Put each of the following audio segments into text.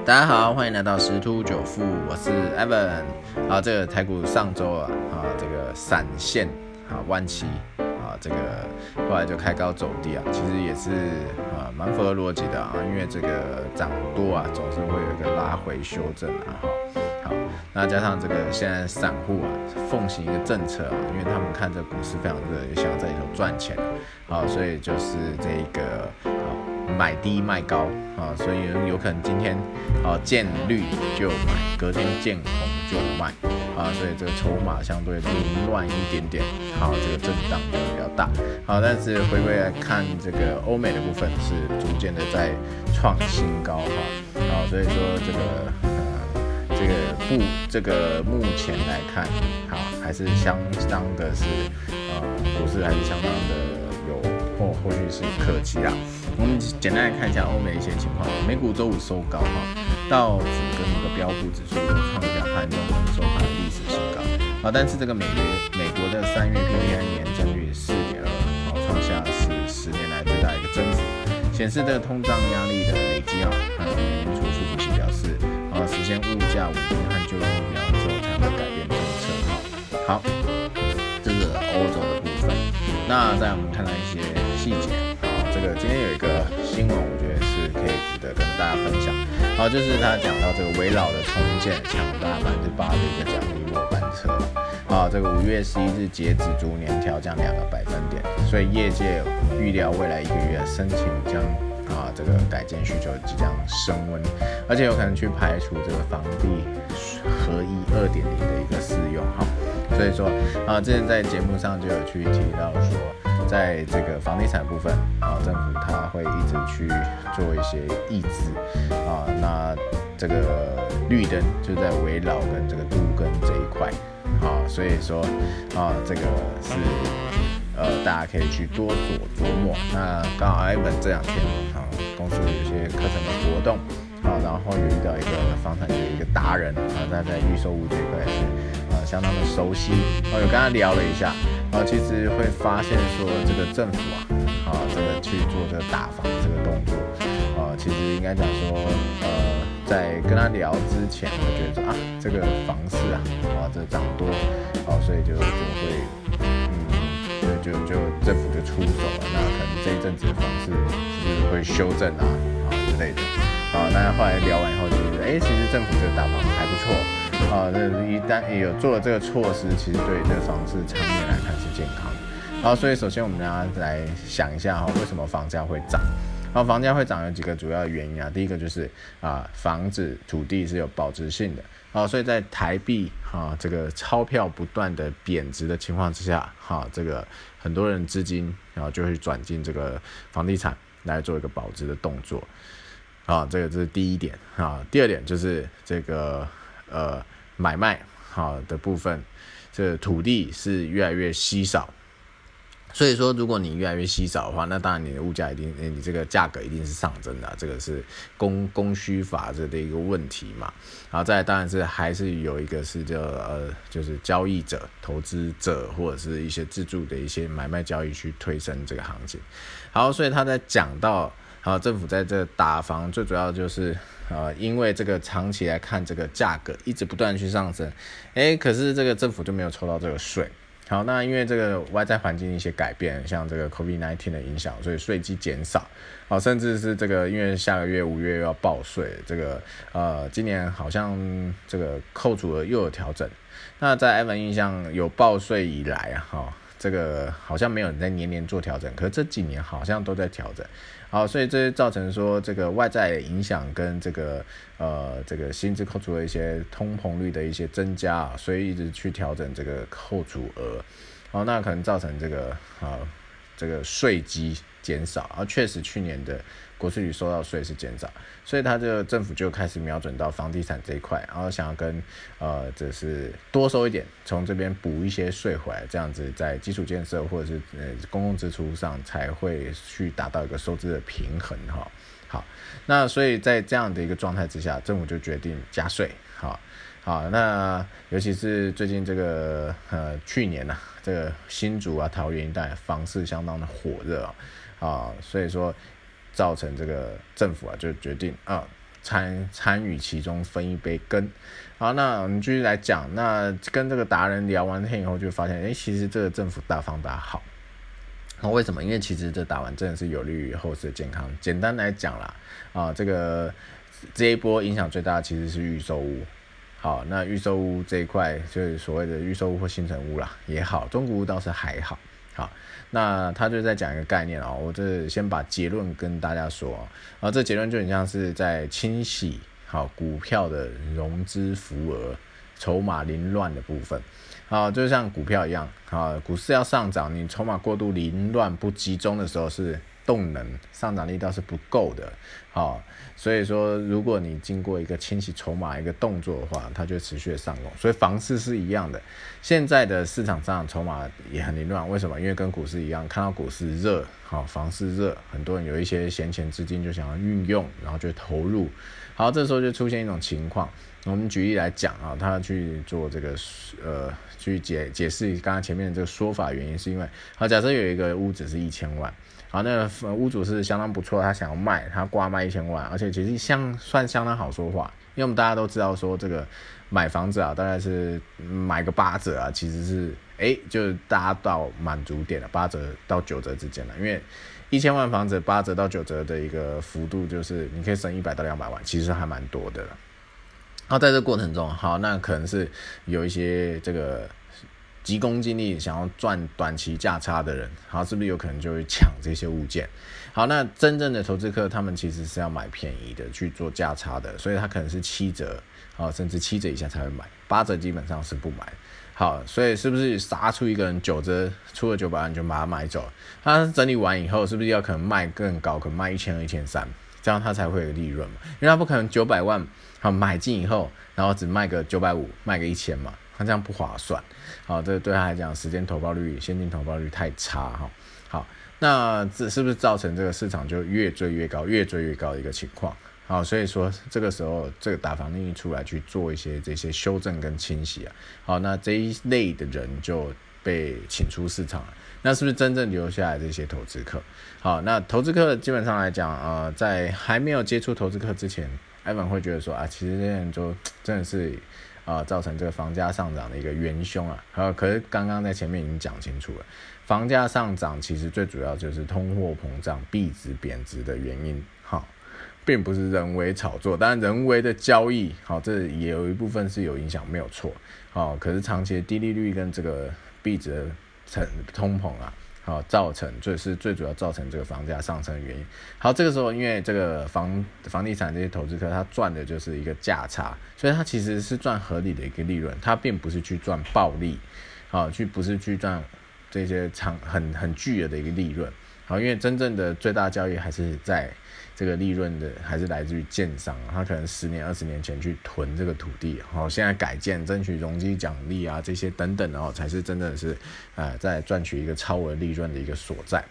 大家好，欢迎来到十突九富，我是 Evan。好，这个台股上周啊，啊，这个闪现啊，弯期啊，这个后来就开高走低啊，其实也是啊，蛮符合逻辑的啊，因为这个涨多啊，总是会有一个拉回修正啊，哈。好，那加上这个现在散户啊，奉行一个政策啊，因为他们看这股市非常热，也想要在里头赚钱，好，所以就是这个。买低卖高啊，所以有可能今天啊见绿就买，隔天见红就卖啊，所以这个筹码相对凌乱一点点，好，这个震荡就比较大，好，但是回归来看这个欧美的部分是逐渐的在创新高哈，好，所以说这个这个不这个目前来看，好还是相当的是呃股市还是相当的。或或许是可期啊。我们简单来看一下欧美一些情况。美股周五收高哈，道指跟那个标普指数都创下盘中收盘历史新高。好，但是这个美国美国的三月 PPI 年增率四点二，好，创下是十年来最大一个增幅，显示这个通胀压力的累积啊。美联储副主席表示，啊，实现物价稳定和就业目标之后才会改变政策。哈，好，这是欧洲的部分。那在我们看到一些。细节啊，这个今天有一个新闻，我觉得是可以值得跟大家分享。好，就是他讲到这个围绕的重建抢大百分之八的一个奖励末班车。啊，这个五月十一日截止逐年调降两个百分点，所以业界预料未来一个月申请将啊这个改建需求即将升温，而且有可能去排除这个房地合一二点零的一个适用哈。所以说啊，之前在节目上就有去提到说。在这个房地产部分啊，政府它会一直去做一些抑制啊，那这个绿灯就在围绕跟这个都跟这一块啊，所以说啊，这个是呃大家可以去多所琢磨。那刚好 Ivan 这两天啊，公司有些课程的活动啊，然后有遇到一个房产的一个达人啊，他在预售屋这一块是啊相当的熟悉，啊有跟他聊了一下。啊，其实会发现说这个政府啊，啊，这个去做这个打房这个动作，啊，其实应该讲说，呃，在跟他聊之前，我觉得啊，这个房市啊，啊，这涨多，啊，所以就就会，嗯，就就就政府就出手了，那可能这一阵子的房市是不是会修正啊，啊之类的，啊，那后来聊完以后，就觉得，哎，其实政府这个打房还不错。啊，那一旦有做了这个措施，其实对这个房市长远来看是健康。好，所以首先我们大家来想一下哈，为什么房价会涨？好，房价会涨有几个主要原因啊。第一个就是啊，房子土地是有保值性的。好，所以在台币哈这个钞票不断的贬值的情况之下，哈，这个很多人资金然后就会转进这个房地产来做一个保值的动作。啊，这个这是第一点啊。第二点就是这个呃。买卖好的部分，这土地是越来越稀少，所以说如果你越来越稀少的话，那当然你的物价一定，你这个价格一定是上升的，这个是供供需法则的一个问题嘛。然后再当然是还是有一个是这呃，就是交易者、投资者或者是一些自助的一些买卖交易去推升这个行情。好，所以他在讲到。好，政府在这打房，最主要就是，呃，因为这个长期来看，这个价格一直不断去上升，诶，可是这个政府就没有抽到这个税。好，那因为这个外在环境一些改变，像这个 COVID-19 的影响，所以税基减少。好，甚至是这个，因为下个月五月又要报税，这个，呃，今年好像这个扣除额又有调整。那在艾文印象有报税以来啊，哈。这个好像没有人在年年做调整，可是这几年好像都在调整，好，所以这造成说这个外在影响跟这个呃这个薪资扣除的一些通膨率的一些增加啊，所以一直去调整这个扣除额，好，那可能造成这个啊这个税基减少，而确实去年的。国税局收到税是减少，所以他这个政府就开始瞄准到房地产这一块，然后想要跟呃，这是多收一点，从这边补一些税回来，这样子在基础建设或者是呃公共支出上才会去达到一个收支的平衡哈。好，那所以在这样的一个状态之下，政府就决定加税。好，好，那尤其是最近这个呃去年呐，这个新竹啊桃园一带房市相当的火热啊，啊，所以说。造成这个政府啊，就决定啊，参参与其中分一杯羹。好，那我们继续来讲，那跟这个达人聊完天以后，就发现，哎，其实这个政府大方大好。那为什么？因为其实这打完真的是有利于后世的健康。简单来讲啦，啊，这个这一波影响最大的其实是预售屋。好，那预售屋这一块就是所谓的预售屋或新城屋啦，也好，中古屋倒是还好。好，那他就在讲一个概念哦，我这先把结论跟大家说啊，这结论就很像是在清洗好股票的融资浮额、筹码凌乱的部分。好，就像股票一样，啊，股市要上涨，你筹码过度凌乱不集中的时候，是动能上涨力道是不够的，好，所以说如果你经过一个清洗筹码一个动作的话，它就持续的上攻，所以房市是一样的，现在的市场上筹码也很凌乱，为什么？因为跟股市一样，看到股市热，好，房市热，很多人有一些闲钱资金就想要运用，然后就投入，好，这时候就出现一种情况。我们举例来讲啊，他去做这个呃，去解解释刚刚前面的这个说法原因，是因为好，假设有一个屋子是一千万，好，那个屋主是相当不错，他想要卖，他挂卖一千万，而且其实相算相当好说话，因为我们大家都知道说这个买房子啊，大概是买个八折啊，其实是哎，就是大家到满足点了，八折到九折之间了，因为一千万房子八折到九折的一个幅度，就是你可以省一百到两百万，其实还蛮多的了。然后在这过程中，好，那可能是有一些这个急功近利、想要赚短期价差的人，好，是不是有可能就会抢这些物件？好，那真正的投资客，他们其实是要买便宜的去做价差的，所以他可能是七折，好，甚至七折以下才会买，八折基本上是不买。好，所以是不是杀出一个人九折出了九百万就把它买走？他整理完以后，是不是要可能卖更高，可能卖一千二、一千三，这样他才会有利润嘛？因为他不可能九百万。好，买进以后，然后只卖个九百五，卖个一千嘛，他这样不划算。好，这对他来讲，时间投报率、现金投报率太差哈。好，那这是不是造成这个市场就越追越高、越追越高的一个情况？好，所以说这个时候，这个打房令一出来去做一些这些修正跟清洗啊。好，那这一类的人就被请出市场。那是不是真正留下来这些投资客？好，那投资客基本上来讲，呃，在还没有接触投资客之前。艾文会觉得说啊，其实这些人就真的是啊，造成这个房价上涨的一个元凶啊。好，可是刚刚在前面已经讲清楚了，房价上涨其实最主要就是通货膨胀、币值贬值的原因，哈，并不是人为炒作。当然，人为的交易，好，这也有一部分是有影响，没有错。好，可是长期的低利率跟这个币值成通膨啊。好，造成这是最主要造成这个房价上升的原因。好，这个时候因为这个房房地产这些投资客他赚的就是一个价差，所以他其实是赚合理的一个利润，他并不是去赚暴利，好，去不是去赚这些长很很巨额的一个利润。好，因为真正的最大交易还是在。这个利润的还是来自于建商，他可能十年、二十年前去囤这个土地，好，现在改建、争取容积奖励啊，这些等等，然后才是真的是，呃，在赚取一个超额利润的一个所在。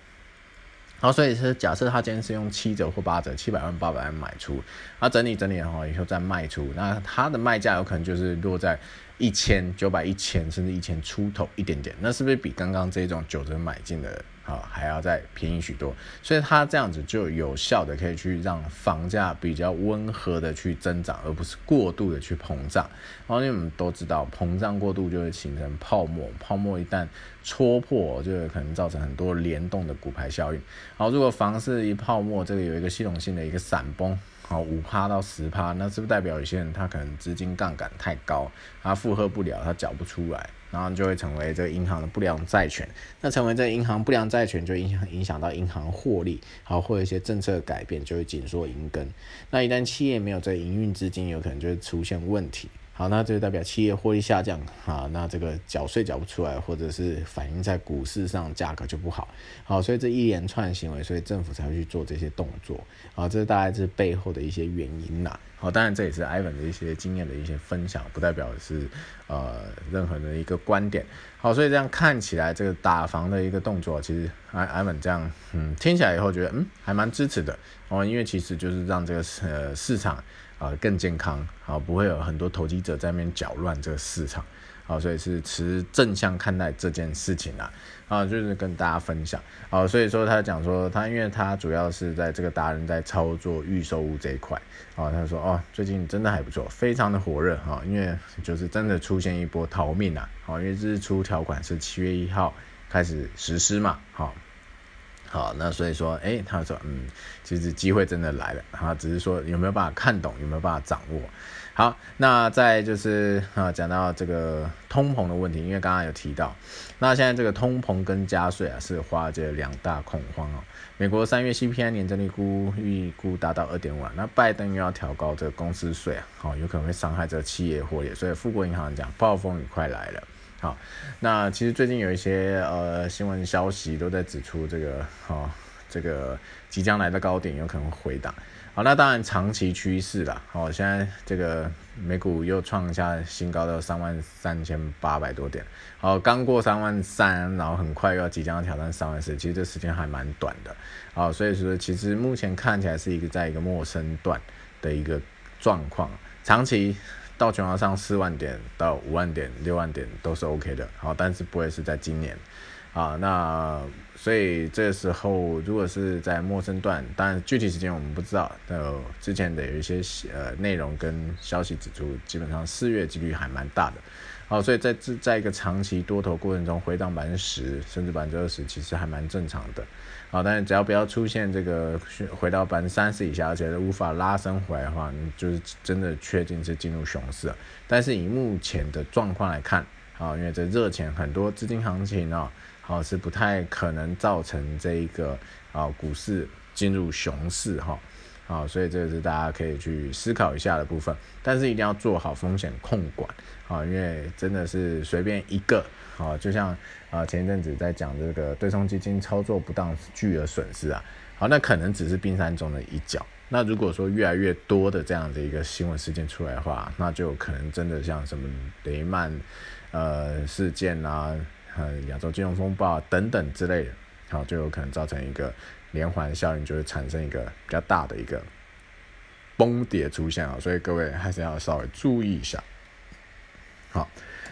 好，所以是假设他今天是用七折或八折，七百万、八百万买出，他整理整理后以后再卖出，那他的卖价有可能就是落在一千、九百、一千，甚至一千出头一点点，那是不是比刚刚这种九折买进的？啊，还要再便宜许多，所以它这样子就有效的可以去让房价比较温和的去增长，而不是过度的去膨胀。然后因为我们都知道，膨胀过度就会形成泡沫，泡沫一旦戳破，就有可能造成很多联动的股牌效应。然后如果房市一泡沫，这个有一个系统性的一个闪崩，好五趴到十趴，那是不是代表有些人他可能资金杠杆太高，他负荷不了，他缴不出来？然后就会成为这个银行的不良债权，那成为这个银行不良债权，就影响影响到银行获利，好，或一些政策改变就会紧缩银根。那一旦企业没有这营运资金，有可能就会出现问题。好，那这就代表企业获利下降，啊，那这个缴税缴不出来，或者是反映在股市上价格就不好。好，所以这一连串行为，所以政府才会去做这些动作。好，这是大概是背后的一些原因呐。好，当然这也是 Ivan 的一些经验的一些分享，不代表是呃任何的一个观点。好，所以这样看起来，这个打房的一个动作，其实 Ivan 这样嗯听起来以后觉得嗯还蛮支持的哦，因为其实就是让这个呃市场。啊，更健康，好，不会有很多投机者在那边搅乱这个市场，好，所以是持正向看待这件事情啊，啊，就是跟大家分享，好，所以说他讲说他因为他主要是在这个达人在操作预售屋这一块，啊，他说哦，最近真的还不错，非常的火热哈，因为就是真的出现一波逃命啊，好，因为日出条款是七月一号开始实施嘛，好。好，那所以说，哎，他说，嗯，其实机会真的来了，哈，只是说有没有办法看懂，有没有办法掌握。好，那再就是啊，讲到这个通膨的问题，因为刚刚有提到，那现在这个通膨跟加税啊，是华尔街两大恐慌哦。美国三月 CPI 年增率估预估达到二点五，那拜登又要调高这个公司税啊，好，有可能会伤害这个企业获利，所以富国银行讲，暴风雨快来了。好，那其实最近有一些呃新闻消息都在指出这个，哦，这个即将来的高点有可能回档。好，那当然长期趋势啦。好，现在这个美股又创下新高到三万三千八百多点。好，刚过三万三，然后很快又要即将要挑战三万四，其实这时间还蛮短的。好，所以说其实目前看起来是一个在一个陌生段的一个状况，长期。到全要上四万点到五万点、六万点都是 OK 的，好，但是不会是在今年，啊，那所以这时候如果是在陌生段，当然具体时间我们不知道，呃，之前的有一些呃内容跟消息指出，基本上四月几率还蛮大的。好，所以在这在一个长期多头过程中回档百分之十甚至百分之二十，其实还蛮正常的。好，但是只要不要出现这个回到百分之三十以下，而且是无法拉升回来的话，你就是真的确定是进入熊市。但是以目前的状况来看，啊，因为这热钱很多资金行情啊，好是不太可能造成这一个啊股市进入熊市哈。啊，所以这个是大家可以去思考一下的部分，但是一定要做好风险控管啊，因为真的是随便一个啊，就像啊前一阵子在讲这个对冲基金操作不当巨额损失啊，好，那可能只是冰山中的一角。那如果说越来越多的这样的一个新闻事件出来的话，那就可能真的像什么雷曼呃事件啊、呃亚洲金融风暴等等之类的，好，就有可能造成一个。连环效应就会产生一个比较大的一个崩跌出现啊，所以各位还是要稍微注意一下。好，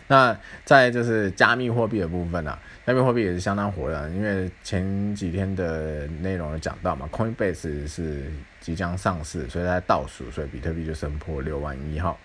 那在就是加密货币的部分呢，加密货币也是相当火的，因为前几天的内容有讲到嘛，Coinbase 是即将上市，所以在倒数，所以比特币就升破六万一号。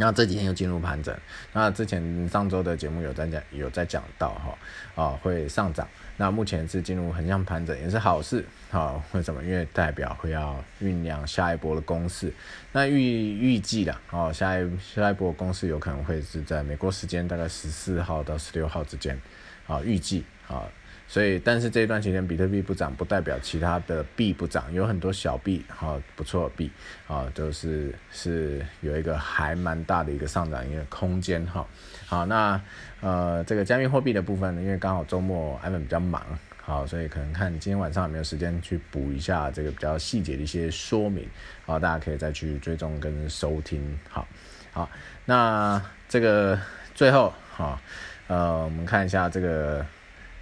那这几天又进入盘整，那之前上周的节目有在讲，有在讲到哈，啊会上涨，那目前是进入横向盘整，也是好事，好为什么？因为代表会要酝酿下一波的攻势，那预预计的哦，下一下一波攻势有可能会是在美国时间大概十四号到十六号之间，啊预计啊。所以，但是这一段期间比特币不涨，不代表其他的币不涨，有很多小币哈不错币啊，都是是有一个还蛮大的一个上涨一个空间哈。好，那呃这个加密货币的部分呢，因为刚好周末艾文比较忙，好，所以可能看今天晚上有没有时间去补一下这个比较细节的一些说明，好，大家可以再去追踪跟收听，好，好，那这个最后哈，呃我们看一下这个。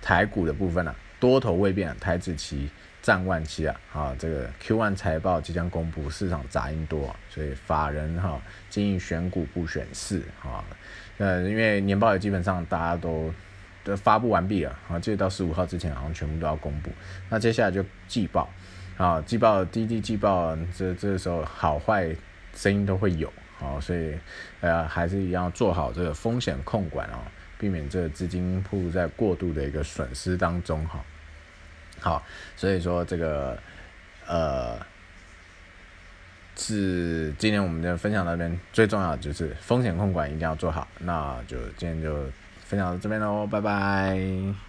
台股的部分啊，多头未变，台子期战万期啊，啊，这个 Q1 财报即将公布，市场杂音多，所以法人哈建议选股不选市啊，呃，因为年报也基本上大家都都发布完毕了啊，记得到十五号之前好像全部都要公布，那接下来就季报啊，季报滴滴季报，这这时候好坏声音都会有，啊，所以呃还是一样做好这个风险控管啊。避免这个资金铺在过度的一个损失当中，哈，好，所以说这个呃，是今天我们的分享那边最重要的就是风险控管一定要做好，那就今天就分享到这边喽，拜拜。